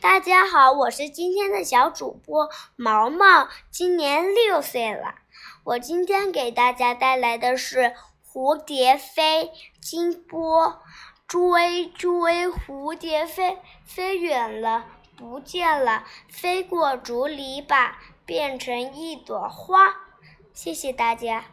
大家好我是今天的小主播毛毛今年六岁了。我今天给大家带来的是蝴蝶飞金波追追蝴蝶飞飞远了不见了飞过竹篱笆变成一朵花。谢谢大家。